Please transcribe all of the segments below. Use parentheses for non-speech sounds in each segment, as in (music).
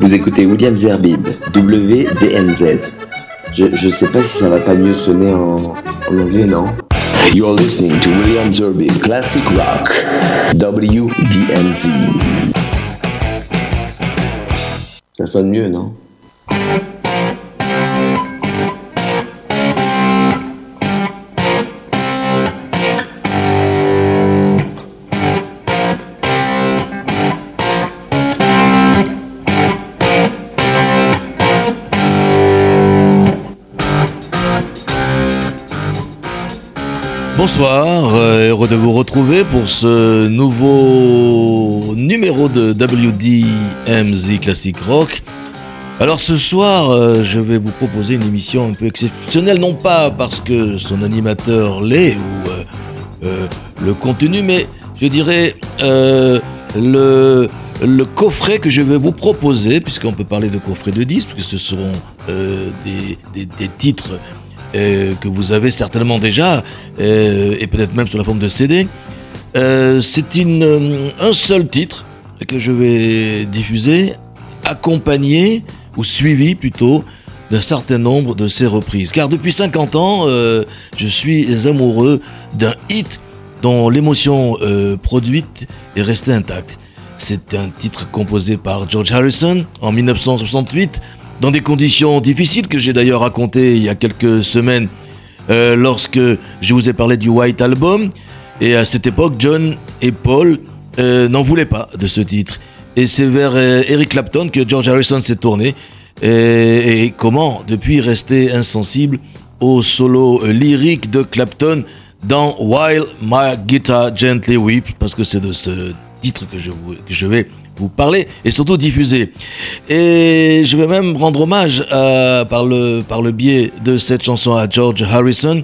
Vous écoutez William Zerbib, WDMZ. Je, je sais pas si ça va pas mieux sonner en, en anglais, non? You're listening to William Zerbib Classic Rock, WDMZ. Ça sonne mieux, non? Bonsoir, euh, heureux de vous retrouver pour ce nouveau numéro de WDMZ Classic Rock. Alors ce soir, euh, je vais vous proposer une émission un peu exceptionnelle, non pas parce que son animateur l'est ou euh, le contenu, mais je dirais le, coffret que je vais vous proposer, puisqu'on peut parler de coffret de disques, puisque ce seront des titres euh, que vous avez certainement déjà, euh, et peut-être même sous la forme de CD. Euh, c'est un seul titre que je vais diffuser, accompagné, ou suivi plutôt, d'un certain nombre de ces reprises. Car depuis 50 ans, je suis amoureux d'un hit dont l'émotion produite est restée intacte. C'est un titre composé par George Harrison en 1968 dans des conditions difficiles que j'ai d'ailleurs racontées il y a quelques semaines euh, lorsque je vous ai parlé du White Album. Et à cette époque, John et Paul euh, n'en voulaient pas de ce titre. Et c'est vers euh, Eric Clapton que George Harrison s'est tourné. Et, comment, depuis, rester insensible au solo lyrique de Clapton dans While My Guitar Gently Weeps, parce que c'est de ce titre que je, que je vais vous parler et surtout diffuser. Et je vais même rendre hommage par, le, par le biais de cette chanson à George Harrison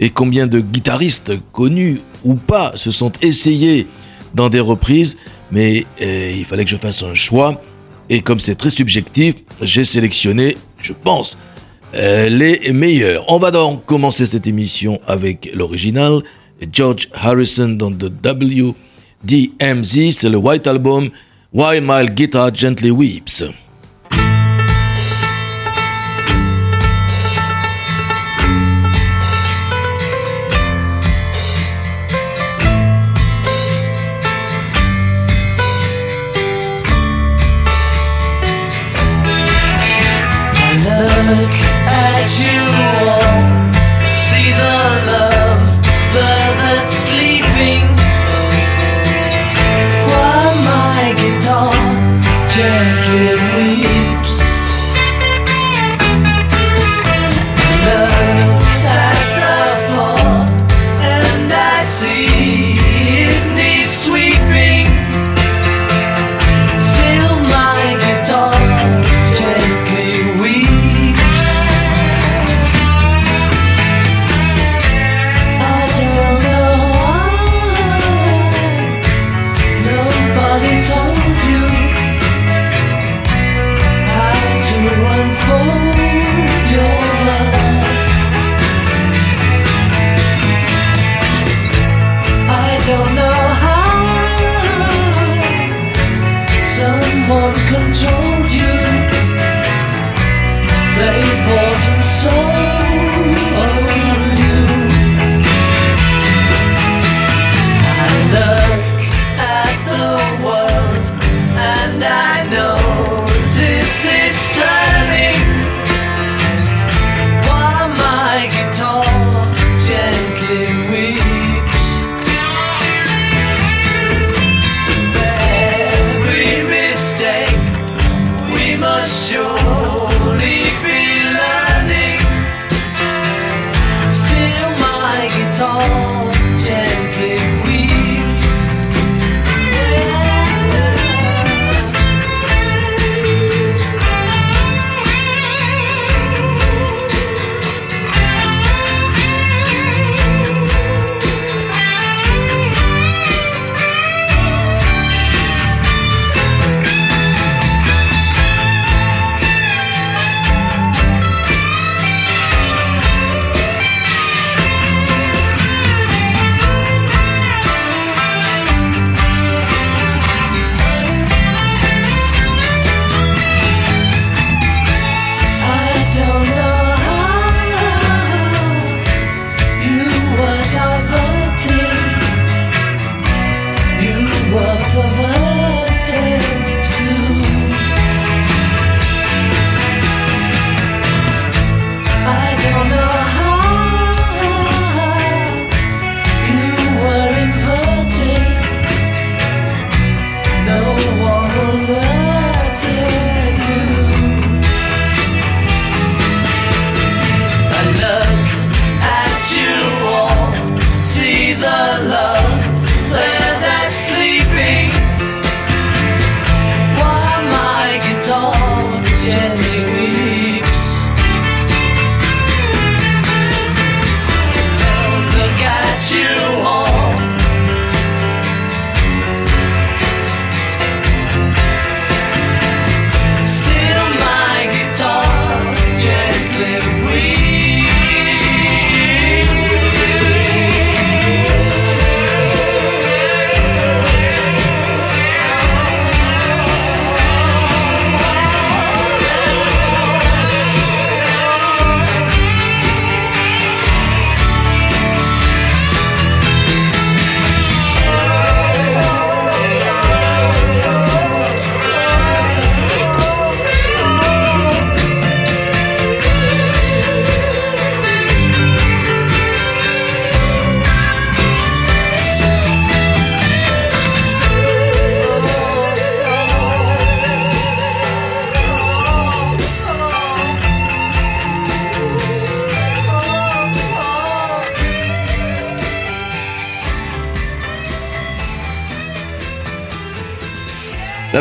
et combien de guitaristes connus ou pas se sont essayés dans des reprises, mais euh, il fallait que je fasse un choix. Et comme c'est très subjectif, j'ai sélectionné, je pense, euh, les meilleurs. On va donc commencer cette émission avec l'original, George Harrison dans The WDMZ, c'est le White Album Why My Guitar Gently Weeps.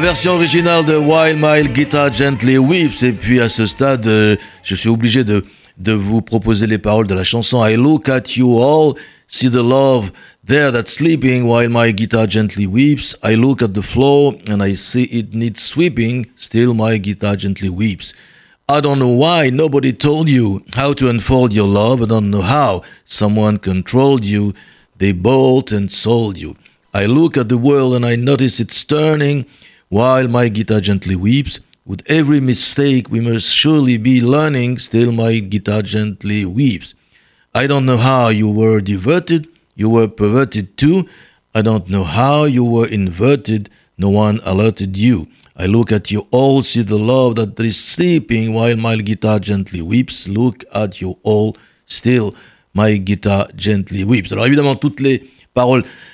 Version originale de While My Guitar Gently Weeps. Et puis à ce stade, euh, je suis obligé de, de vous proposer les paroles de la chanson I Look at You All, See the Love There That's Sleeping While My Guitar Gently Weeps. I look at the floor and I see it needs sweeping. Still my guitar gently weeps. I don't know why nobody told you how to unfold your love. I don't know how someone controlled you. They bought and sold you. I look at the world and I notice it's turning while my guitar gently weeps. With every mistake we must surely be learning, still my guitar gently weeps. I don't know how you were diverted, you were perverted too. I don't know how you were inverted, no one alerted you. I look at you all, see the love that is sleeping while my guitar gently weeps. Look at you all, still my guitar gently weeps. Alors évidemment, toutes les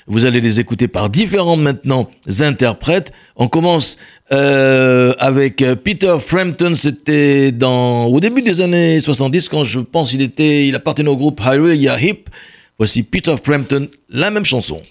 vous allez les écouter par différents maintenant interprètes. On commence euh, avec Peter Frampton, c'était dans au début des années 70 quand je pense il était, il appartenait au groupe Hallelujah Hip. Voici Peter Frampton, la même chanson.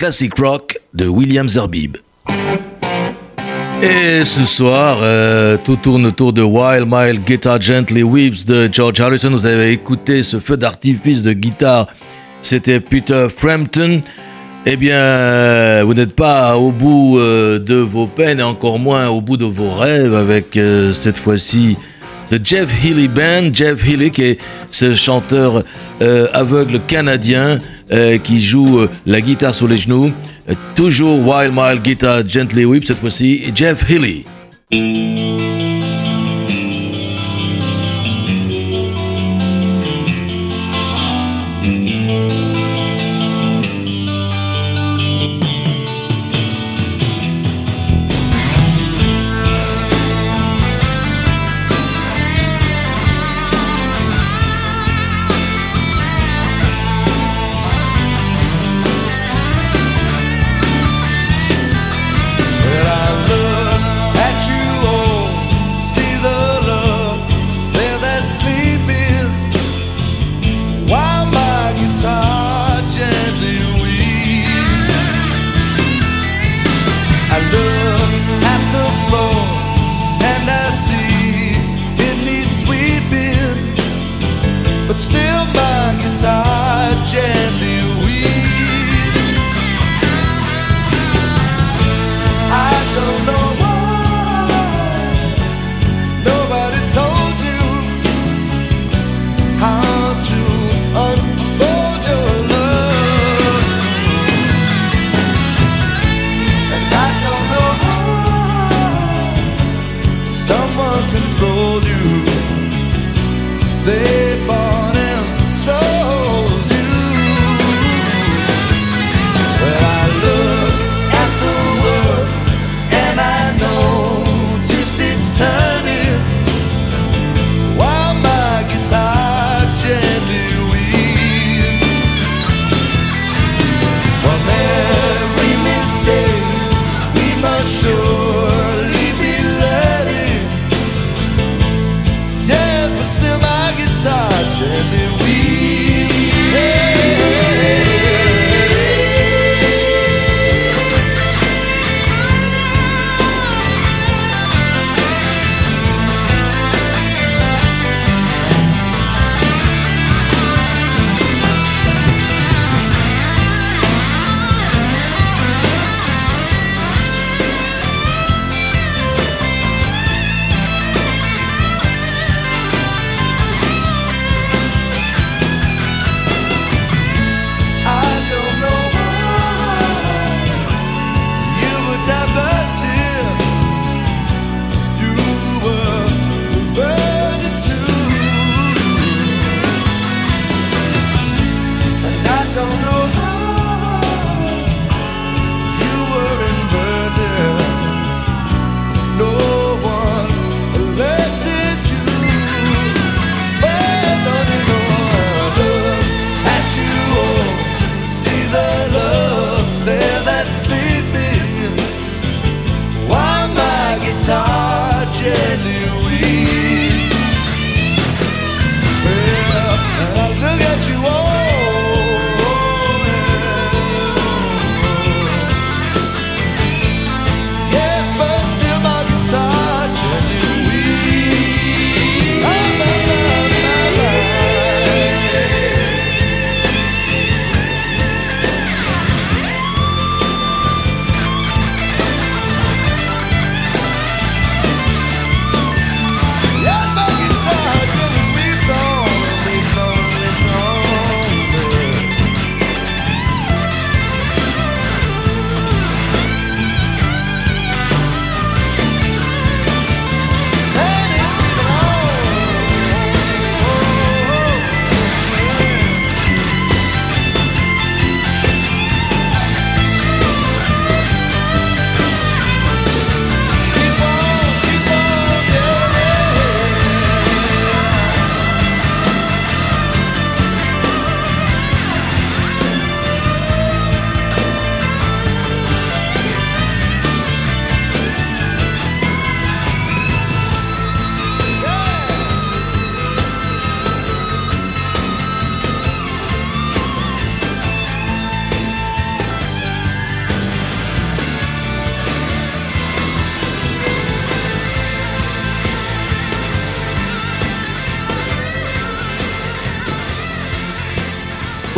Classic rock de William Zerbib. Et ce soir, euh, tout tourne autour de Wild Mile Guitar Gently Weeps de George Harrison. Vous avez écouté ce feu d'artifice de guitare. C'était Peter Frampton. Eh bien, vous n'êtes pas au bout euh, de vos peines et encore moins au bout de vos rêves avec euh, cette fois-ci le Jeff Healy Band. Jeff Healy qui est ce chanteur euh, aveugle canadien qui joue la guitare sur les genoux. toujours Wild Mile Guitar Gently Whip cette fois-ci. Jeff Healy.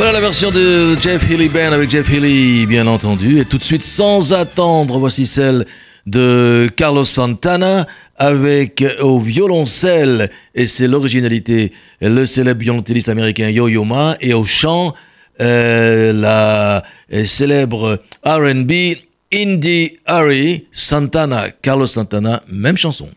Voilà la version de Jeff Healy Band avec Jeff Healy, bien entendu. Et tout de suite, sans attendre, voici celle de Carlos Santana avec au violoncelle, et c'est l'originalité, le célèbre violoncelliste américain Yo-Yo Ma, et au chant, euh, la célèbre RB Indie Harry Santana, Carlos Santana, même chanson.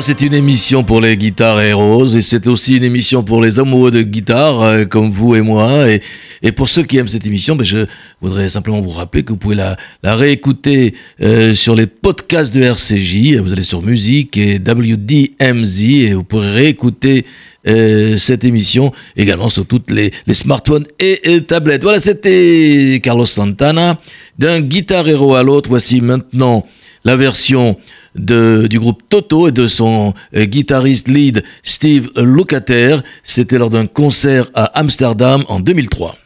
C'est une émission pour les guitares roses et c'est aussi une émission pour les amoureux de guitare euh, comme vous et moi. Et, pour ceux qui aiment cette émission, ben je voudrais simplement vous rappeler que vous pouvez la, réécouter euh, sur les podcasts de RCJ. Vous allez sur musique et WDMZ et vous pourrez réécouter euh, cette émission également sur toutes les, les smartphones et, et, tablettes. Voilà, c'était Carlos Santana. D'un guitar héros à l'autre, voici maintenant la version du groupe Toto et de son euh, guitariste lead Steve Lukather. C'était lors d'un concert à Amsterdam en 2003.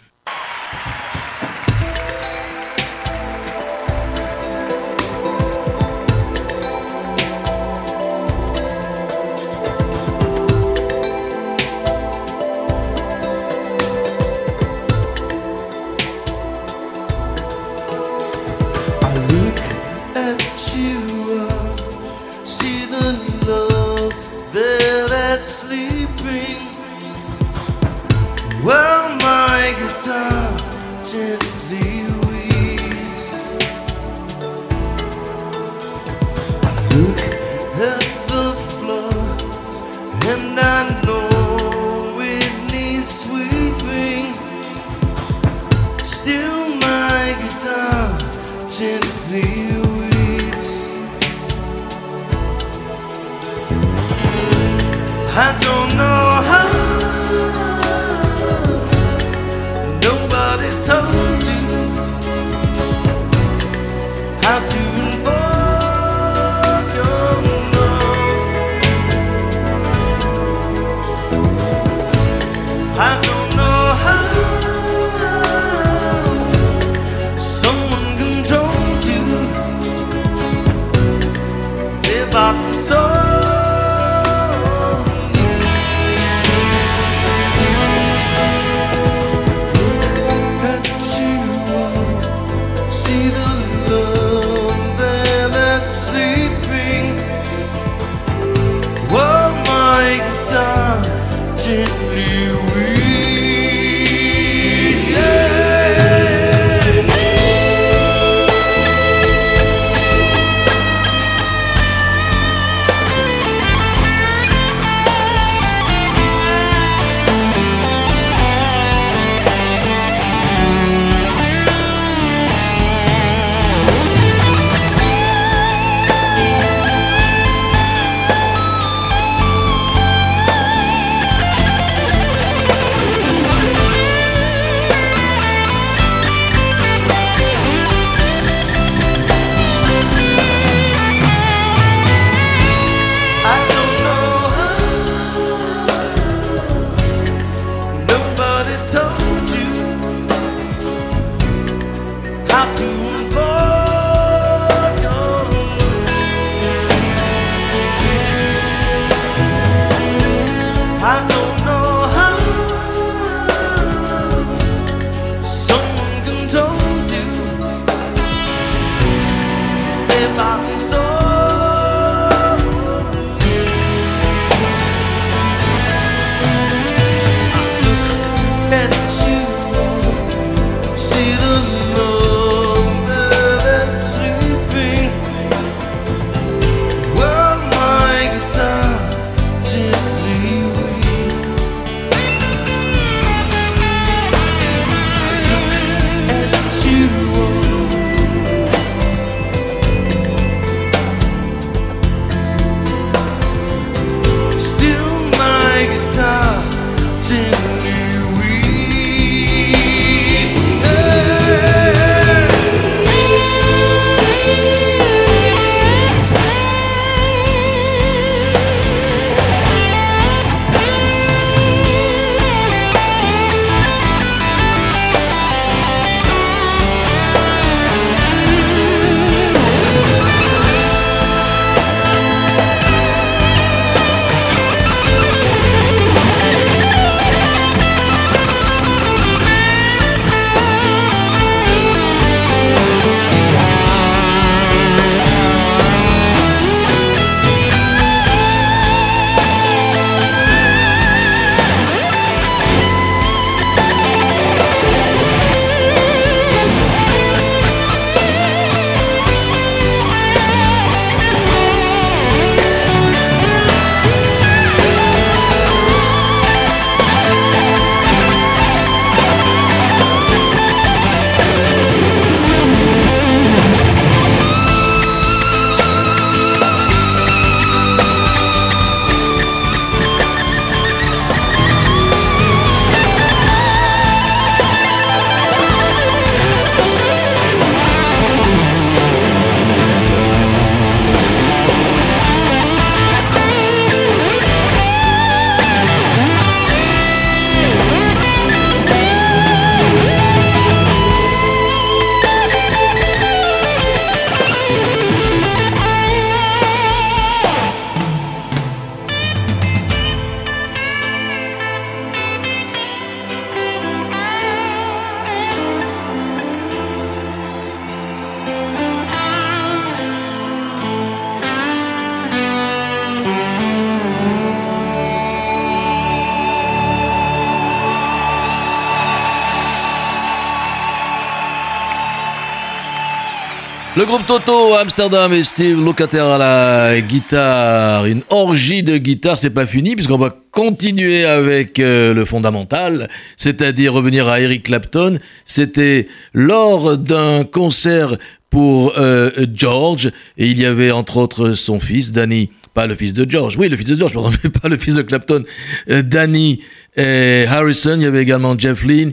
Toto Amsterdam et Steve Lukather à la guitare. Une orgie de guitare, c'est pas fini puisqu'on va continuer avec euh, le fondamental, c'est-à-dire revenir à Eric Clapton. C'était lors d'un concert pour euh, George et il y avait entre autres son fils Danny, pas le fils de George, oui le fils de George, pardon, (laughs) mais pas le fils de Clapton, euh, Danny Harrison. Il y avait également Jeff Lynne.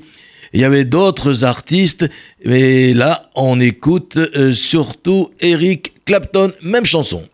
Il y avait d'autres artistes, mais là, on écoute euh, surtout Eric Clapton, même chanson.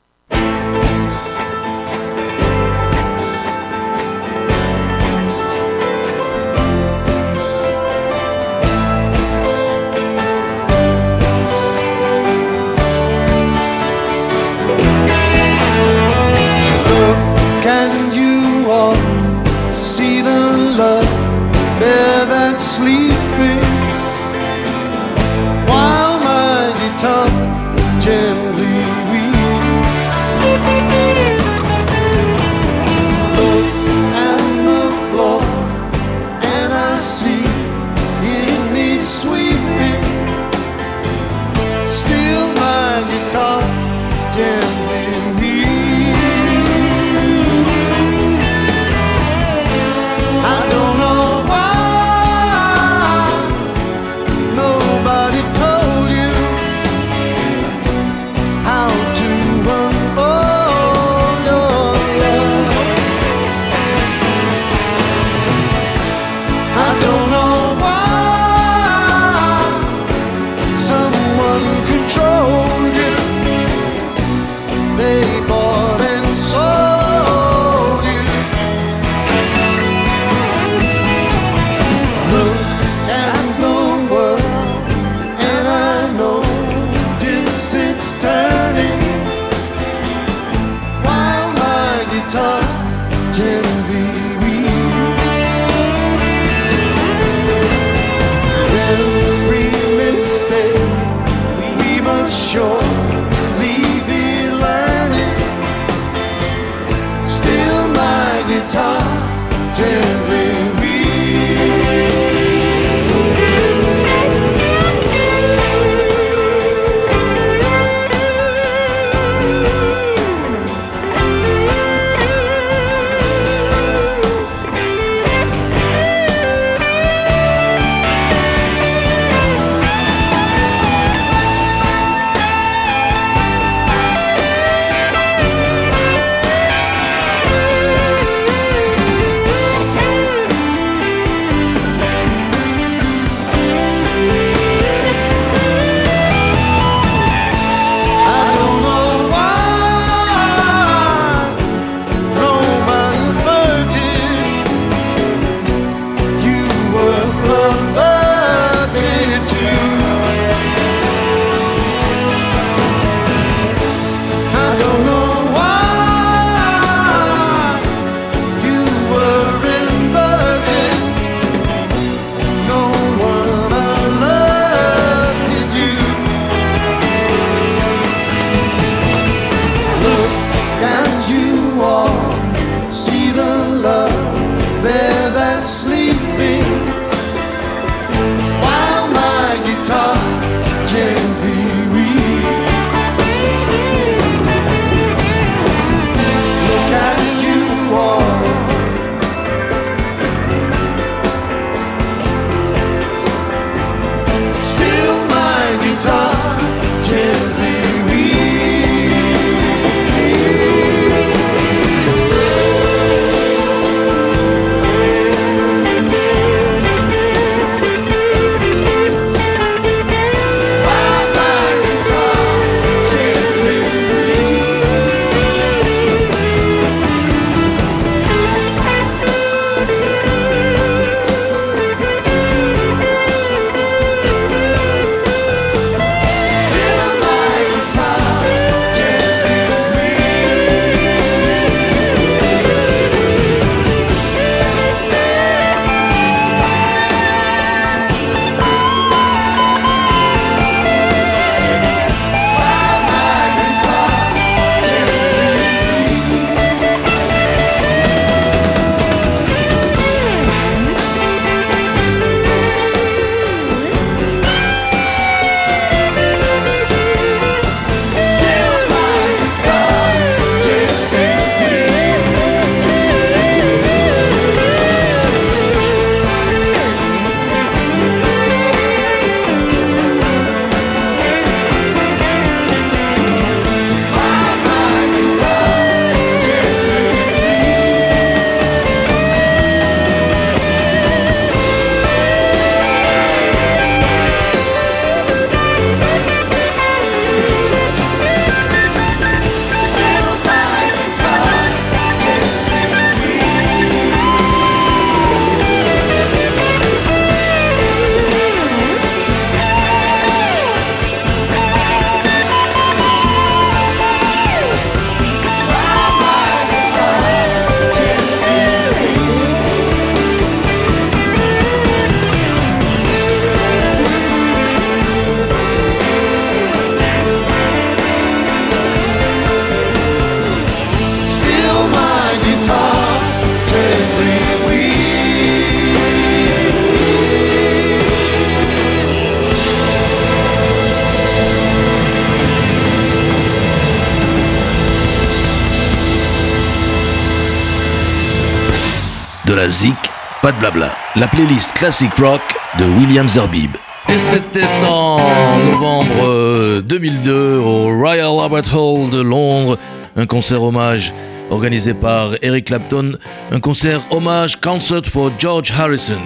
Pas de blabla. La playlist Classic Rock de William Zerbib. Et c'était en novembre 2002 euh, au Royal Albert Hall de Londres, un concert hommage organisé par Eric Clapton, un concert hommage Concert for George Harrison.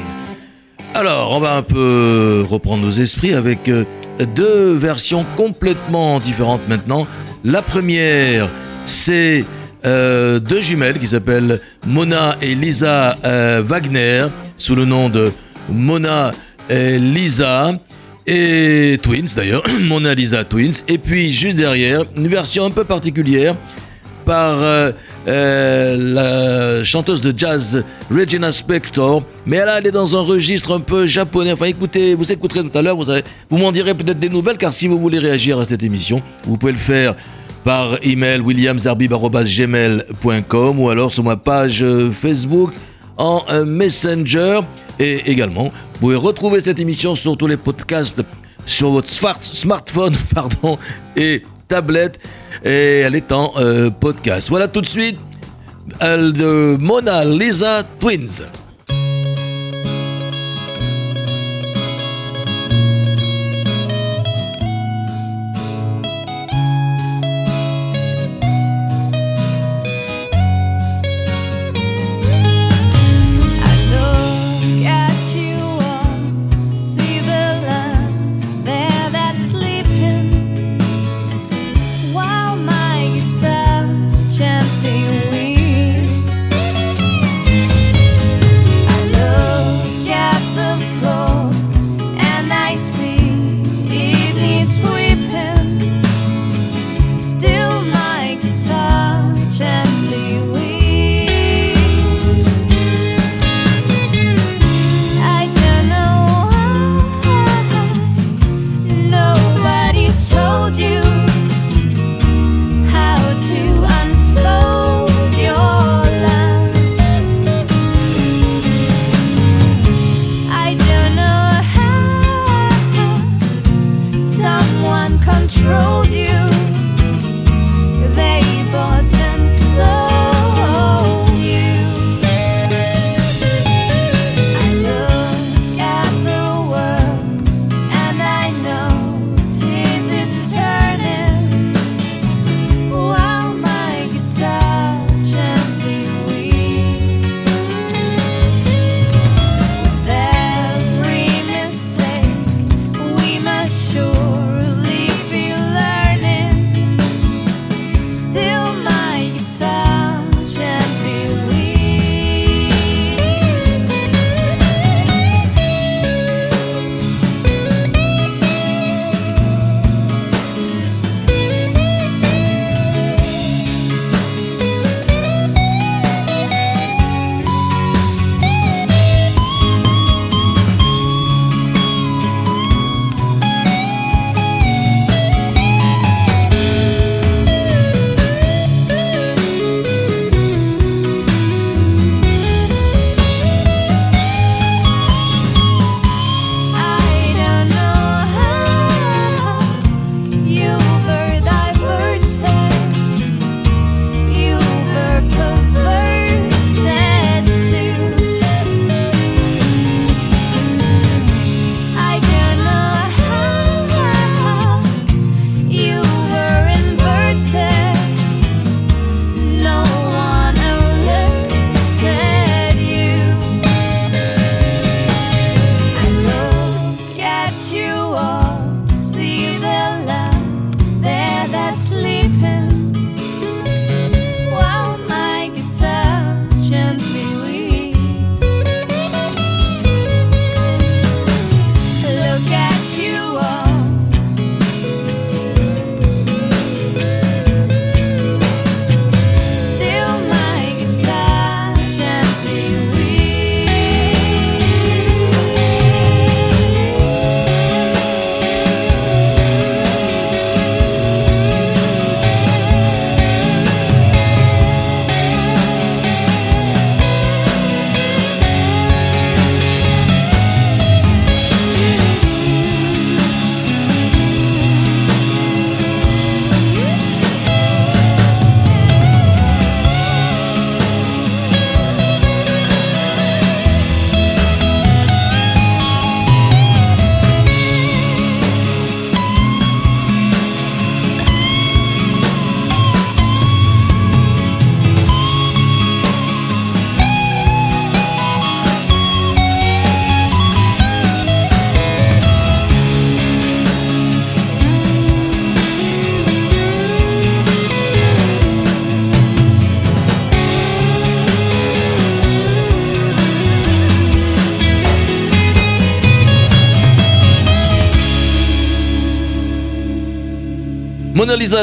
Alors, on va un peu reprendre nos esprits avec euh, deux versions complètement différentes maintenant. La première, c'est euh, deux jumelles qui s'appellent Mona et Lisa euh, Wagner, sous le nom de Mona et Lisa. Et Twins d'ailleurs, (clears throat) Mona Lisa Twins. Et puis juste derrière, une version un peu particulière par euh, la chanteuse de jazz Regina Spector, mais là elle est dans un registre un peu japonais. Enfin écoutez, vous écouterez tout à l'heure, vous, vous m'en direz peut-être des nouvelles, car si vous voulez réagir à cette émission, vous pouvez le faire par email williamsarbib.gmail.com ou alors sur ma page Facebook en euh, Messenger. Et également, vous pouvez retrouver cette émission sur tous les podcasts sur votre smartphone (laughs) pardon, et tablette et elle est en euh, podcast. Voilà tout de suite elle de Mona Lisa Twins.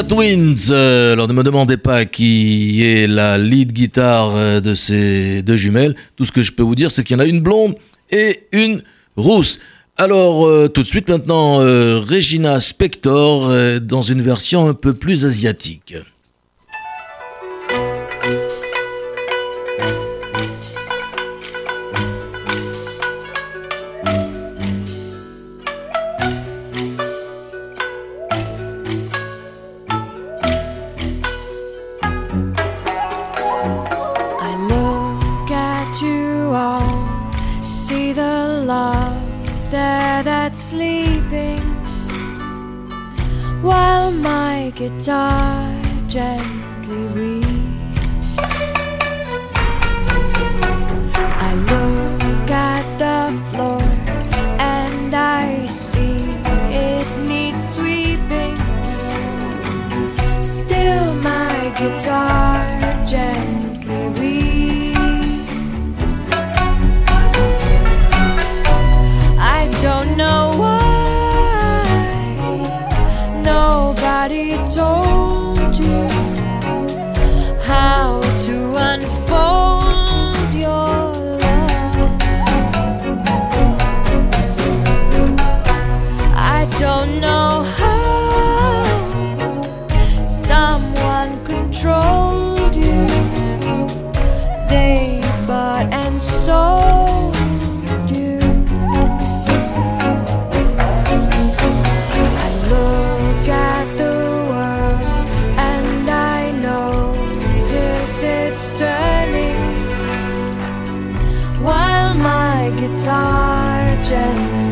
Twins. Euh, alors ne me demandez pas qui est la lead guitare euh, de ces deux jumelles. Tout ce que je peux vous dire, c'est qu'il y en a une blonde et une rousse. Alors euh, tout de suite maintenant, Regina Spector dans une version un peu plus asiatique. agenda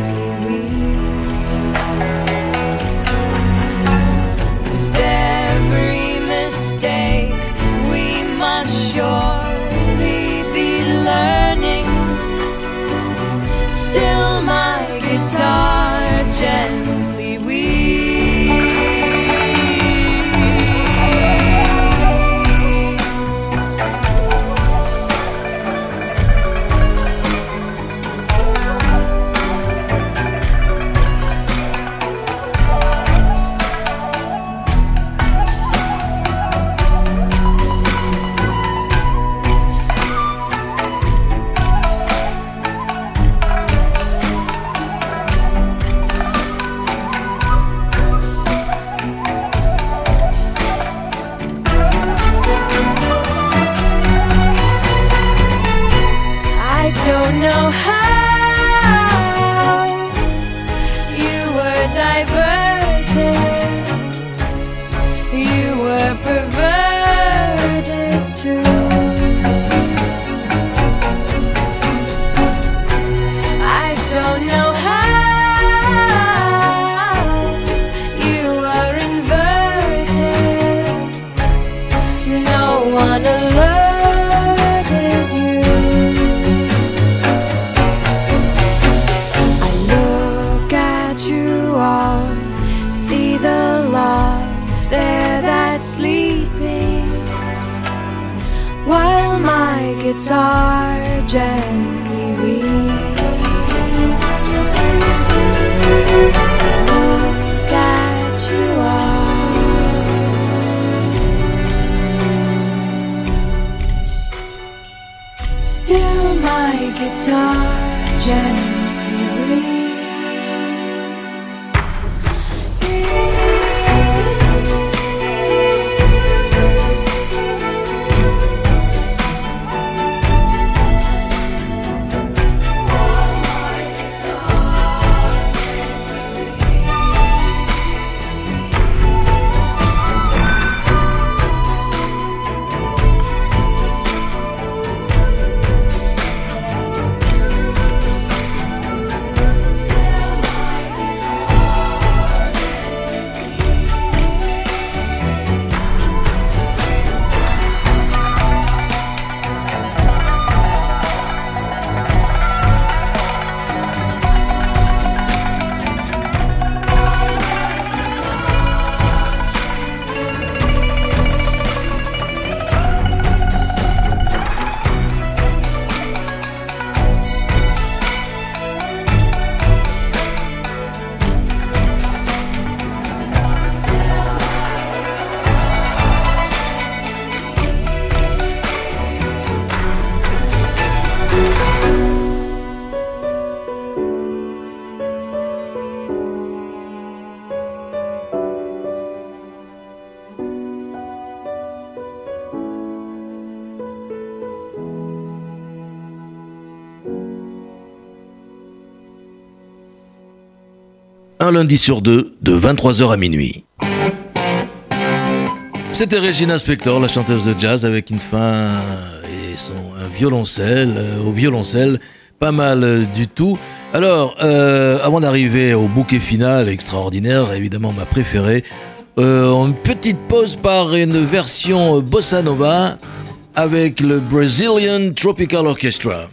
guitar gently un lundi sur deux, de 23h à minuit. C'était Regina Spector, la chanteuse de jazz, avec une fin et son violoncelle, euh, au violoncelle, pas mal euh, du tout. Alors, euh, avant d'arriver au bouquet final extraordinaire, évidemment ma préférée, une petite pause par une version bossa nova avec le Brazilian Tropical Orchestra.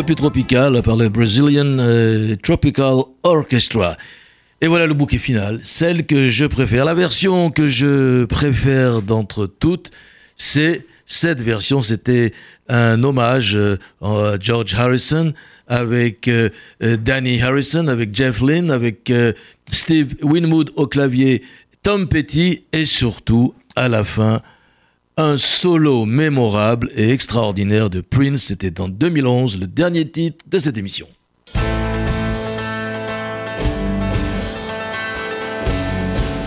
Peu plus tropicale par le Brazilian euh, Tropical Orchestra. Et voilà le bouquet final, celle que je préfère. La version que je préfère d'entre toutes, c'est cette version. C'était un hommage euh, à George Harrison avec euh, Danny Harrison, avec Jeff Lynne, avec Steve Winwood au clavier, Tom Petty et surtout, à la fin, un solo mémorable et extraordinaire de Prince. C'était en 2011, le dernier titre de cette émission.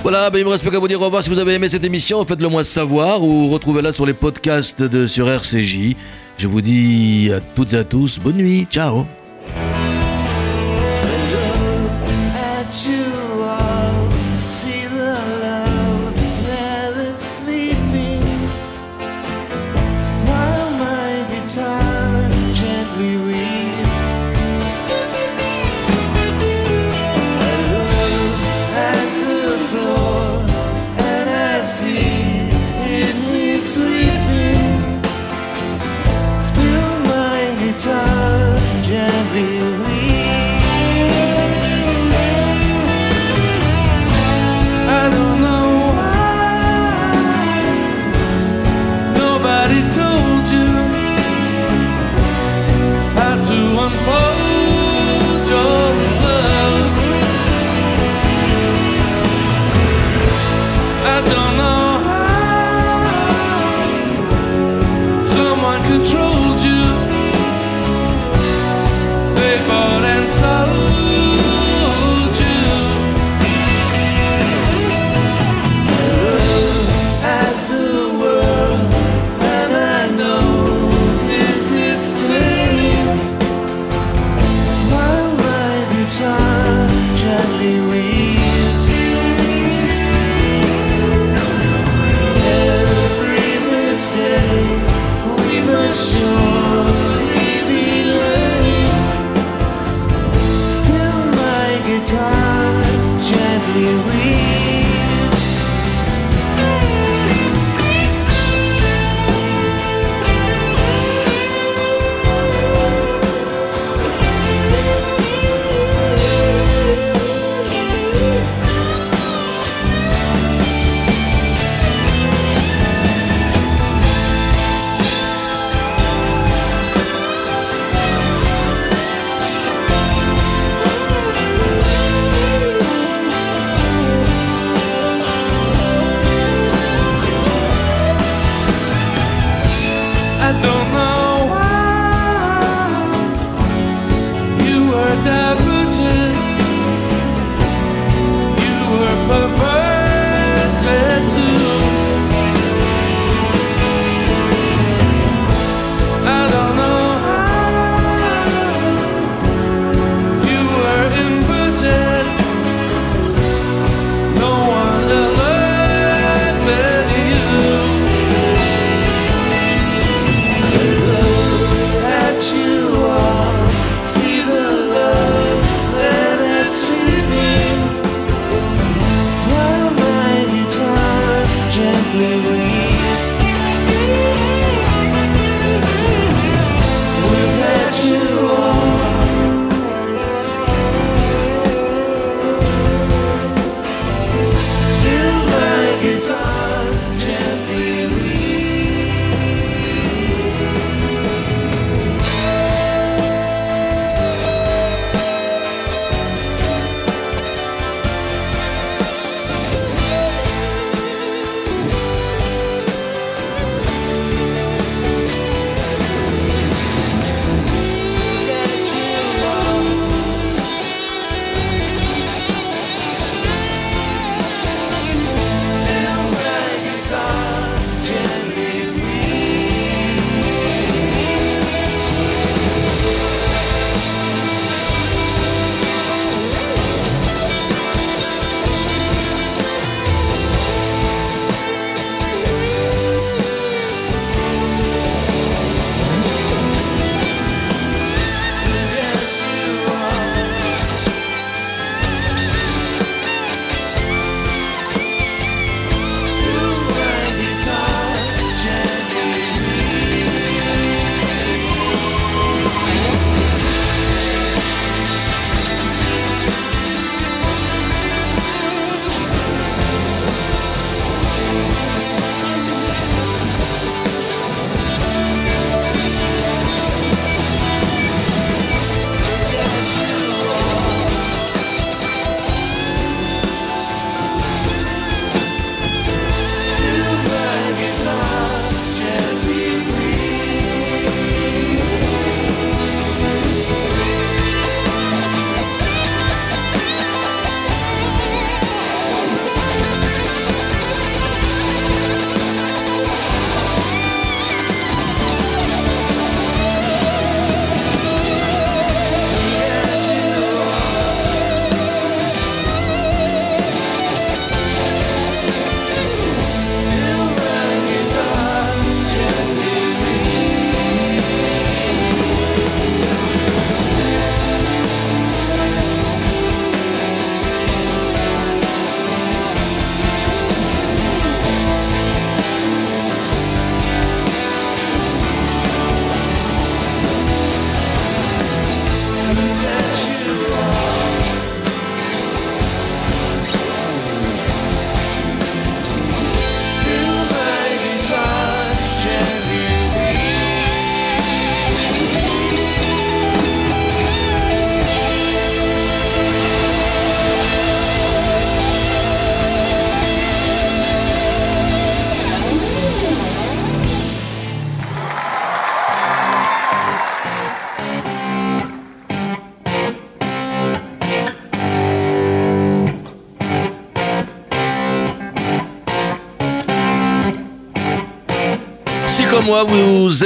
Voilà, ben il me reste plus qu'à vous dire au revoir si vous avez aimé cette émission, faites-le moi savoir ou retrouvez-la sur les podcasts de sur RCJ. Je vous dis à toutes et à tous, bonne nuit, ciao.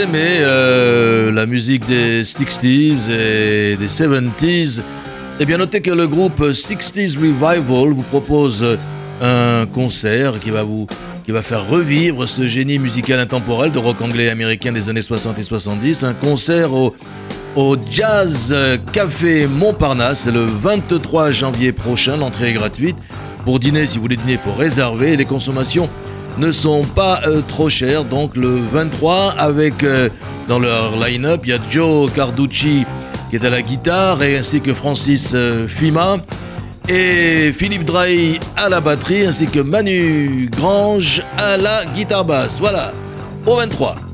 Aimez euh, la musique des 60s et des 70s, eh bien notez que le groupe 60s Revival vous propose un concert qui va vous qui va faire revivre ce génie musical intemporel de rock anglais et américain des années 60 et 70, un concert au, au Jazz Café Montparnasse, c'est le 23 janvier prochain, l'entrée est gratuite. Pour dîner, si vous voulez dîner, il faut réserver. Les consommations ne sont pas euh, trop chers. Donc le 23 avec euh, dans leur line-up, il y a Joe Carducci qui est à la guitare et ainsi que Francis euh, Fima et Philippe Drahi à la batterie ainsi que Manu Grange à la guitare basse. Voilà, au 23.